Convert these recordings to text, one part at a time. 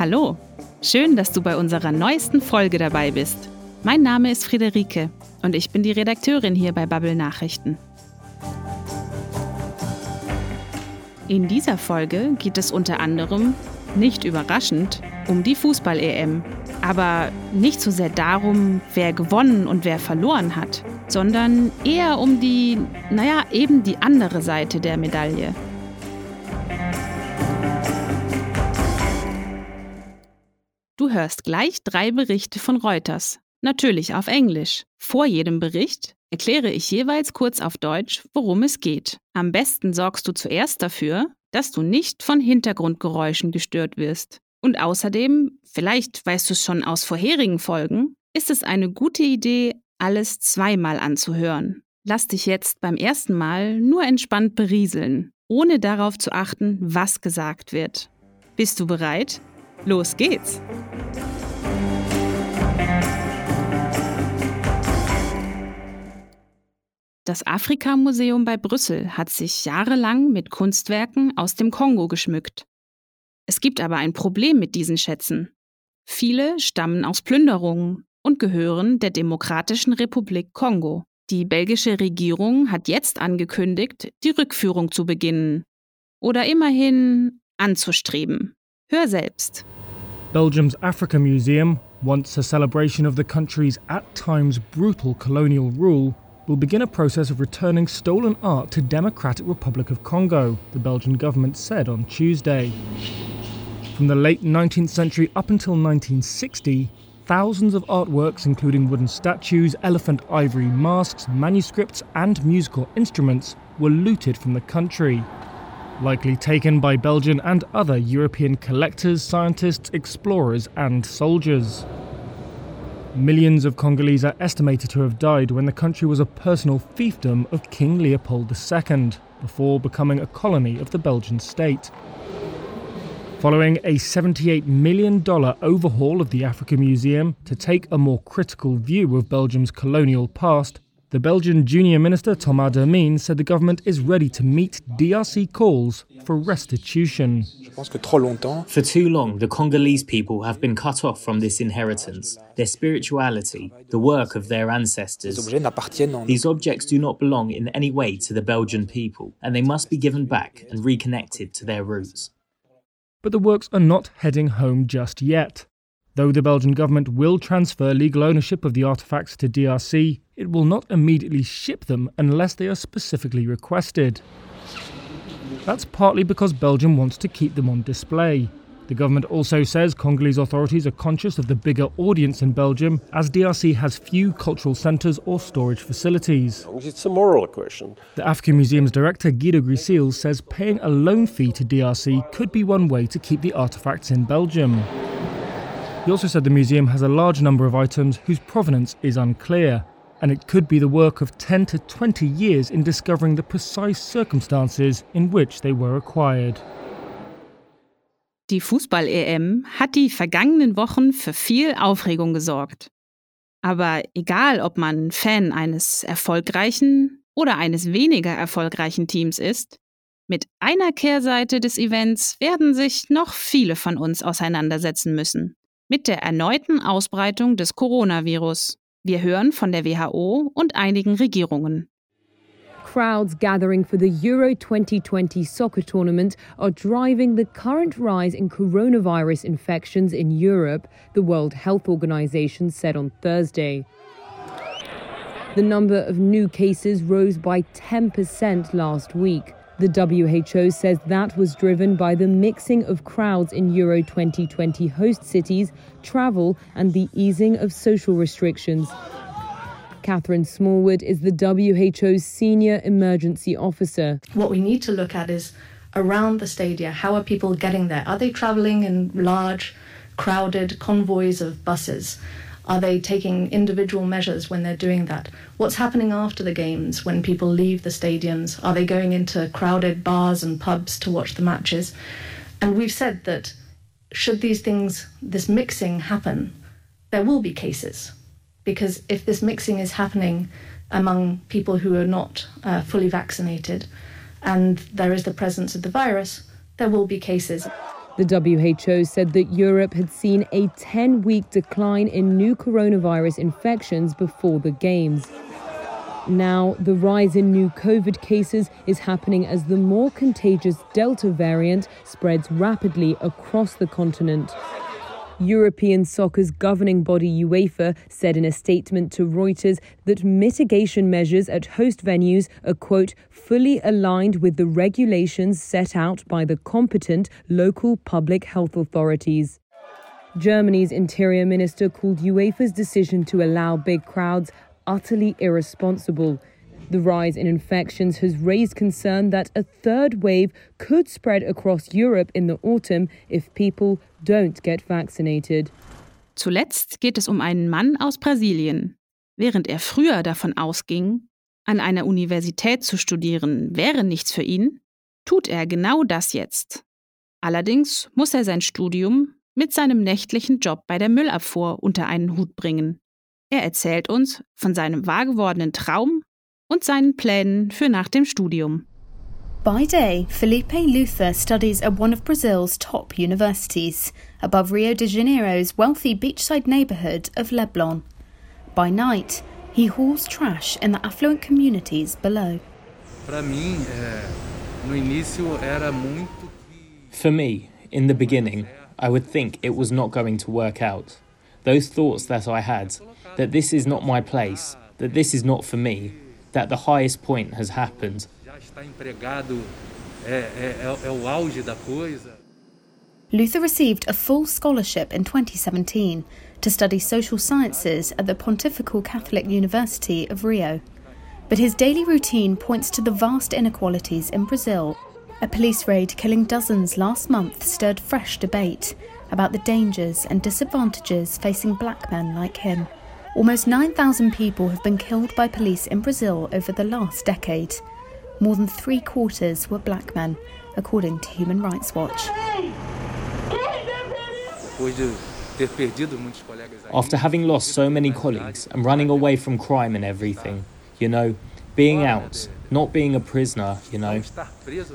Hallo, schön, dass du bei unserer neuesten Folge dabei bist. Mein Name ist Friederike und ich bin die Redakteurin hier bei Bubble Nachrichten. In dieser Folge geht es unter anderem, nicht überraschend, um die Fußball-EM. Aber nicht so sehr darum, wer gewonnen und wer verloren hat, sondern eher um die, naja, eben die andere Seite der Medaille. Du hörst gleich drei Berichte von Reuters, natürlich auf Englisch. Vor jedem Bericht erkläre ich jeweils kurz auf Deutsch, worum es geht. Am besten sorgst du zuerst dafür, dass du nicht von Hintergrundgeräuschen gestört wirst. Und außerdem, vielleicht weißt du es schon aus vorherigen Folgen, ist es eine gute Idee, alles zweimal anzuhören. Lass dich jetzt beim ersten Mal nur entspannt berieseln, ohne darauf zu achten, was gesagt wird. Bist du bereit? Los geht's! Das Afrika-Museum bei Brüssel hat sich jahrelang mit Kunstwerken aus dem Kongo geschmückt. Es gibt aber ein Problem mit diesen Schätzen. Viele stammen aus Plünderungen und gehören der Demokratischen Republik Kongo. Die belgische Regierung hat jetzt angekündigt, die Rückführung zu beginnen oder immerhin anzustreben. Hör selbst. Belgium's Africa Museum, once a celebration of the country's at times brutal colonial rule, will begin a process of returning stolen art to Democratic Republic of Congo, the Belgian government said on Tuesday. From the late 19th century up until 1960, thousands of artworks, including wooden statues, elephant ivory masks, manuscripts, and musical instruments, were looted from the country. Likely taken by Belgian and other European collectors, scientists, explorers, and soldiers. Millions of Congolese are estimated to have died when the country was a personal fiefdom of King Leopold II, before becoming a colony of the Belgian state. Following a $78 million overhaul of the Africa Museum to take a more critical view of Belgium's colonial past, the Belgian junior minister Thomas Dermine said the government is ready to meet DRC calls for restitution. For too long, the Congolese people have been cut off from this inheritance, their spirituality, the work of their ancestors. These objects do not belong in any way to the Belgian people, and they must be given back and reconnected to their roots. But the works are not heading home just yet. Though the Belgian government will transfer legal ownership of the artefacts to DRC, it will not immediately ship them unless they are specifically requested. That's partly because Belgium wants to keep them on display. The government also says Congolese authorities are conscious of the bigger audience in Belgium, as DRC has few cultural centres or storage facilities. It's a moral question. The African Museum's director Guido Gryseels says paying a loan fee to DRC could be one way to keep the artefacts in Belgium. He also said the museum has a large number of items whose provenance is unclear, and it could be the work of 10 to 20 years in discovering the precise circumstances in which they were acquired. Die Fußball-EM hat die vergangenen Wochen für viel Aufregung gesorgt. Aber egal, ob man Fan eines erfolgreichen oder eines weniger erfolgreichen Teams ist, mit einer Kehrseite des Events werden sich noch viele von uns auseinandersetzen müssen mit der erneuten Ausbreitung des Coronavirus. Wir hören von der WHO und einigen Regierungen. Crowds gathering for the Euro 2020 soccer tournament are driving the current rise in coronavirus infections in Europe, the World Health Organization said on Thursday. The number of new cases rose by 10% last week. The WHO says that was driven by the mixing of crowds in Euro 2020 host cities, travel, and the easing of social restrictions. Catherine Smallwood is the WHO's senior emergency officer. What we need to look at is around the stadia how are people getting there? Are they traveling in large, crowded convoys of buses? Are they taking individual measures when they're doing that? What's happening after the games when people leave the stadiums? Are they going into crowded bars and pubs to watch the matches? And we've said that should these things, this mixing happen, there will be cases. Because if this mixing is happening among people who are not uh, fully vaccinated and there is the presence of the virus, there will be cases. The WHO said that Europe had seen a 10 week decline in new coronavirus infections before the Games. Now, the rise in new COVID cases is happening as the more contagious Delta variant spreads rapidly across the continent. European soccer's governing body UEFA said in a statement to Reuters that mitigation measures at host venues are, quote, fully aligned with the regulations set out by the competent local public health authorities. Germany's interior minister called UEFA's decision to allow big crowds utterly irresponsible. The rise in infections has raised concern that a third wave could spread across Europe in the autumn if people don't get vaccinated. Zuletzt geht es um einen Mann aus Brasilien. Während er früher davon ausging, an einer Universität zu studieren wäre nichts für ihn, tut er genau das jetzt. Allerdings muss er sein Studium mit seinem nächtlichen Job bei der Müllabfuhr unter einen Hut bringen. Er erzählt uns von seinem wahrgewordenen Traum und seinen Plänen für nach dem Studium. By day, Felipe Luther studies at one of Brazil's top universities, above Rio de Janeiro's wealthy beachside neighborhood of Leblon. By night, he hauls trash in the affluent communities below. For me, in the beginning, I would think it was not going to work out. Those thoughts that I had, that this is not my place, that this is not for me, that the highest point has happened. Luther received a full scholarship in 2017 to study social sciences at the Pontifical Catholic University of Rio. But his daily routine points to the vast inequalities in Brazil. A police raid killing dozens last month stirred fresh debate about the dangers and disadvantages facing black men like him. Almost 9,000 people have been killed by police in Brazil over the last decade. More than three quarters were black men, according to Human Rights Watch. After having lost so many colleagues and running away from crime and everything, you know, being out, not being a prisoner, you know,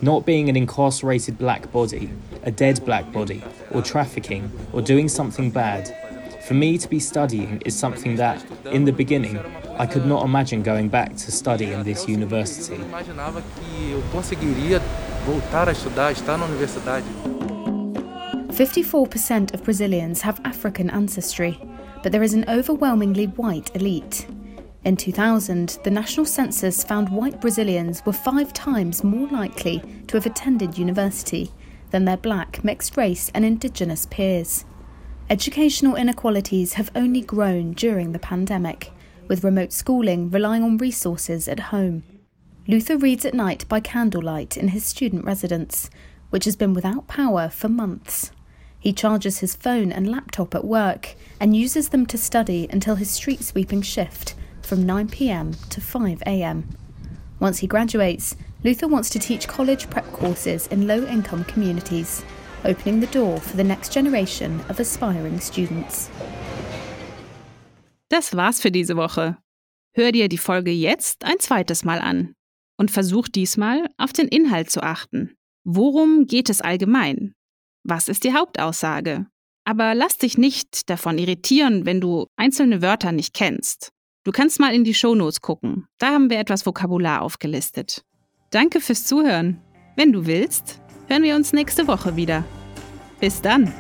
not being an incarcerated black body, a dead black body, or trafficking, or doing something bad, for me to be studying is something that, in the beginning, I could not imagine going back to study in this university. 54% of Brazilians have African ancestry, but there is an overwhelmingly white elite. In 2000, the national census found white Brazilians were five times more likely to have attended university than their black, mixed race, and indigenous peers. Educational inequalities have only grown during the pandemic, with remote schooling relying on resources at home. Luther reads at night by candlelight in his student residence, which has been without power for months. He charges his phone and laptop at work and uses them to study until his street sweeping shift from 9pm to 5am. Once he graduates, Luther wants to teach college prep courses in low income communities opening the door for the next generation of aspiring students. Das war's für diese Woche. Hör dir die Folge jetzt ein zweites Mal an und versuch diesmal auf den Inhalt zu achten. Worum geht es allgemein? Was ist die Hauptaussage? Aber lass dich nicht davon irritieren, wenn du einzelne Wörter nicht kennst. Du kannst mal in die Shownotes gucken. Da haben wir etwas Vokabular aufgelistet. Danke fürs Zuhören. Wenn du willst, hören wir uns nächste Woche wieder. Bis dann!